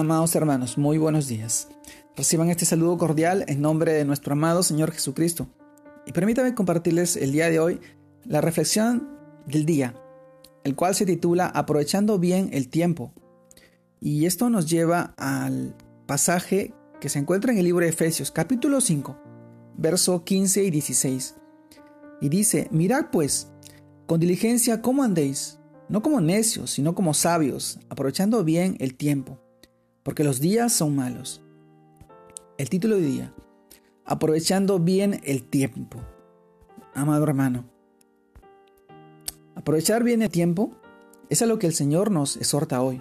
Amados hermanos, muy buenos días. Reciban este saludo cordial en nombre de nuestro amado Señor Jesucristo. Y permítame compartirles el día de hoy la reflexión del día, el cual se titula Aprovechando bien el tiempo. Y esto nos lleva al pasaje que se encuentra en el libro de Efesios, capítulo 5, verso 15 y 16. Y dice, mirad pues, con diligencia cómo andéis, no como necios, sino como sabios, aprovechando bien el tiempo porque los días son malos. El título de día, aprovechando bien el tiempo. Amado hermano, aprovechar bien el tiempo es a lo que el Señor nos exhorta hoy.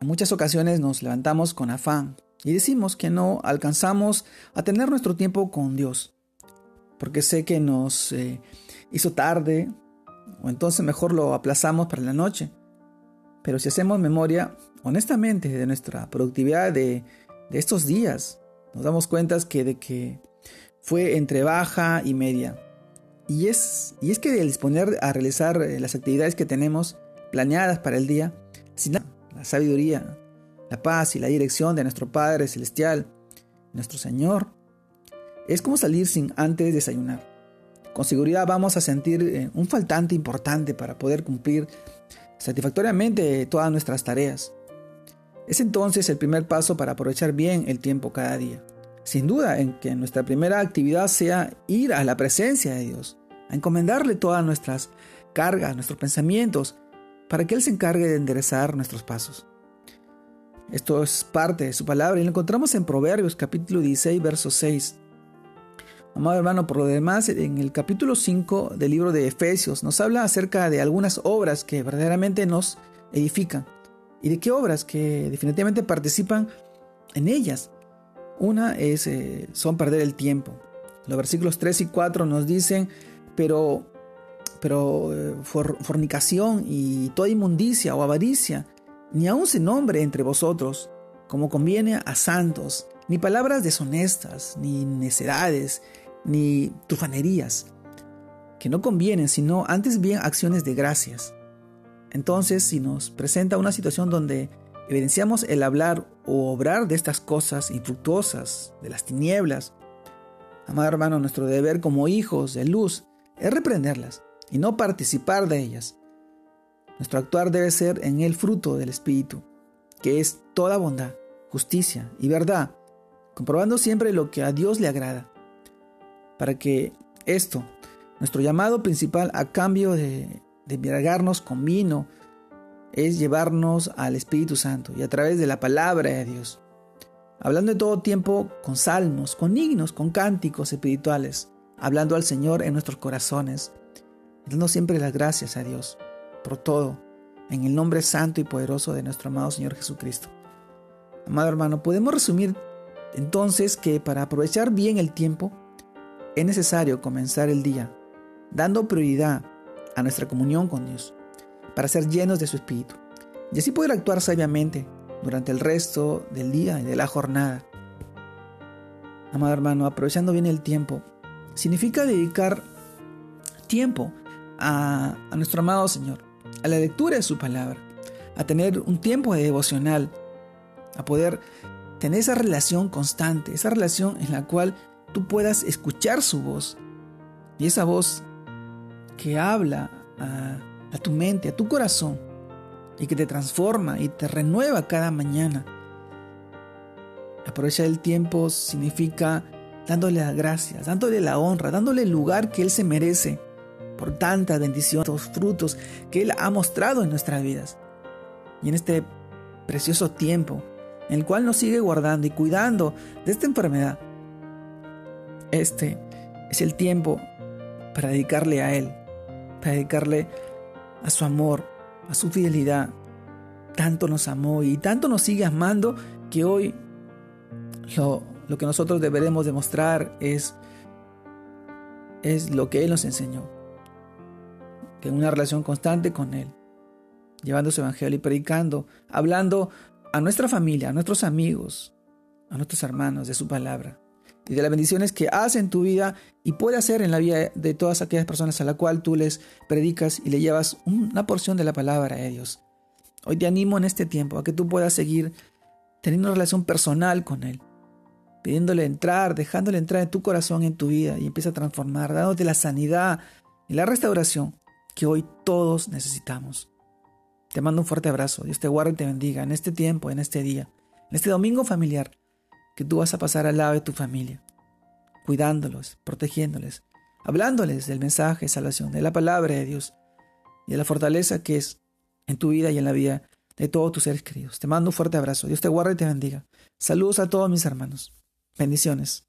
En muchas ocasiones nos levantamos con afán y decimos que no alcanzamos a tener nuestro tiempo con Dios, porque sé que nos eh, hizo tarde o entonces mejor lo aplazamos para la noche. Pero si hacemos memoria, honestamente, de nuestra productividad de, estos días, nos damos cuenta que de que fue entre baja y media. Y es, y es que el disponer a realizar eh, las actividades que tenemos planeadas para el día, sin la sabiduría, la paz y la dirección de nuestro Padre Celestial, nuestro Señor, es como salir sin antes desayunar. Con seguridad vamos a sentir eh, un faltante importante para poder cumplir satisfactoriamente todas nuestras tareas. Es entonces el primer paso para aprovechar bien el tiempo cada día. Sin duda en que nuestra primera actividad sea ir a la presencia de Dios, a encomendarle todas nuestras cargas, nuestros pensamientos, para que Él se encargue de enderezar nuestros pasos. Esto es parte de su palabra y lo encontramos en Proverbios capítulo 16, verso 6. Amado hermano, por lo demás, en el capítulo 5 del libro de Efesios nos habla acerca de algunas obras que verdaderamente nos edifican. ¿Y de qué obras? Que definitivamente participan en ellas. Una es, eh, son perder el tiempo. Los versículos 3 y 4 nos dicen, pero, pero eh, fornicación y toda inmundicia o avaricia, ni aun se nombre entre vosotros, como conviene a santos, ni palabras deshonestas, ni necedades, ni trufanerías, que no convienen, sino antes bien acciones de gracias. Entonces, si nos presenta una situación donde evidenciamos el hablar o obrar de estas cosas infructuosas, de las tinieblas, amado hermano, nuestro deber como hijos de luz es reprenderlas y no participar de ellas. Nuestro actuar debe ser en el fruto del Espíritu, que es toda bondad, justicia y verdad, comprobando siempre lo que a Dios le agrada para que esto, nuestro llamado principal a cambio de, de embriagarnos con vino, es llevarnos al Espíritu Santo y a través de la palabra de Dios. Hablando de todo tiempo con salmos, con himnos, con cánticos espirituales, hablando al Señor en nuestros corazones, dando siempre las gracias a Dios por todo, en el nombre santo y poderoso de nuestro amado Señor Jesucristo. Amado hermano, podemos resumir entonces que para aprovechar bien el tiempo, es necesario comenzar el día dando prioridad a nuestra comunión con Dios para ser llenos de su Espíritu y así poder actuar sabiamente durante el resto del día y de la jornada. Amado hermano, aprovechando bien el tiempo, significa dedicar tiempo a, nuestro amado Señor, a la lectura de su palabra, a tener un tiempo de devocional, a poder tener esa relación constante, esa relación en la cual tú puedas escuchar su voz. Y esa voz que habla a, tu mente, a tu corazón, y que te transforma y te renueva cada mañana. Aprovechar el tiempo significa dándole las gracias, dándole la honra, dándole el lugar que Él se merece por tantas bendiciones, frutos que Él ha mostrado en nuestras vidas. Y en este precioso tiempo en el cual nos sigue guardando y cuidando de esta enfermedad, este es el tiempo para dedicarle a Él, para dedicarle a su amor, a su fidelidad. Tanto nos amó y tanto nos sigue amando que hoy lo, lo que nosotros deberemos demostrar es, es lo que Él nos enseñó. Que una relación constante con Él, llevando su evangelio y predicando, hablando a nuestra familia, a nuestros amigos, a nuestros hermanos de su palabra y de las bendiciones que hace en tu vida y puede hacer en la vida de todas aquellas personas a la cual tú les predicas y le llevas una porción de la palabra de Dios. Hoy te animo en este tiempo a que tú puedas seguir teniendo una relación personal con Él, pidiéndole entrar, dejándole entrar en tu corazón, en tu vida y empieza a transformar, dándote la sanidad y la restauración que hoy todos necesitamos. Te mando un fuerte abrazo. Dios te guarde y te bendiga en este tiempo, en este día, en este domingo familiar que tú vas a pasar al lado de tu familia, cuidándolos, protegiéndoles, hablándoles del mensaje de salvación, de la palabra de Dios y de la fortaleza que es en tu vida y en la vida de todos tus seres queridos. Te mando un fuerte abrazo. Dios te guarde y te bendiga. Saludos a todos mis hermanos. Bendiciones.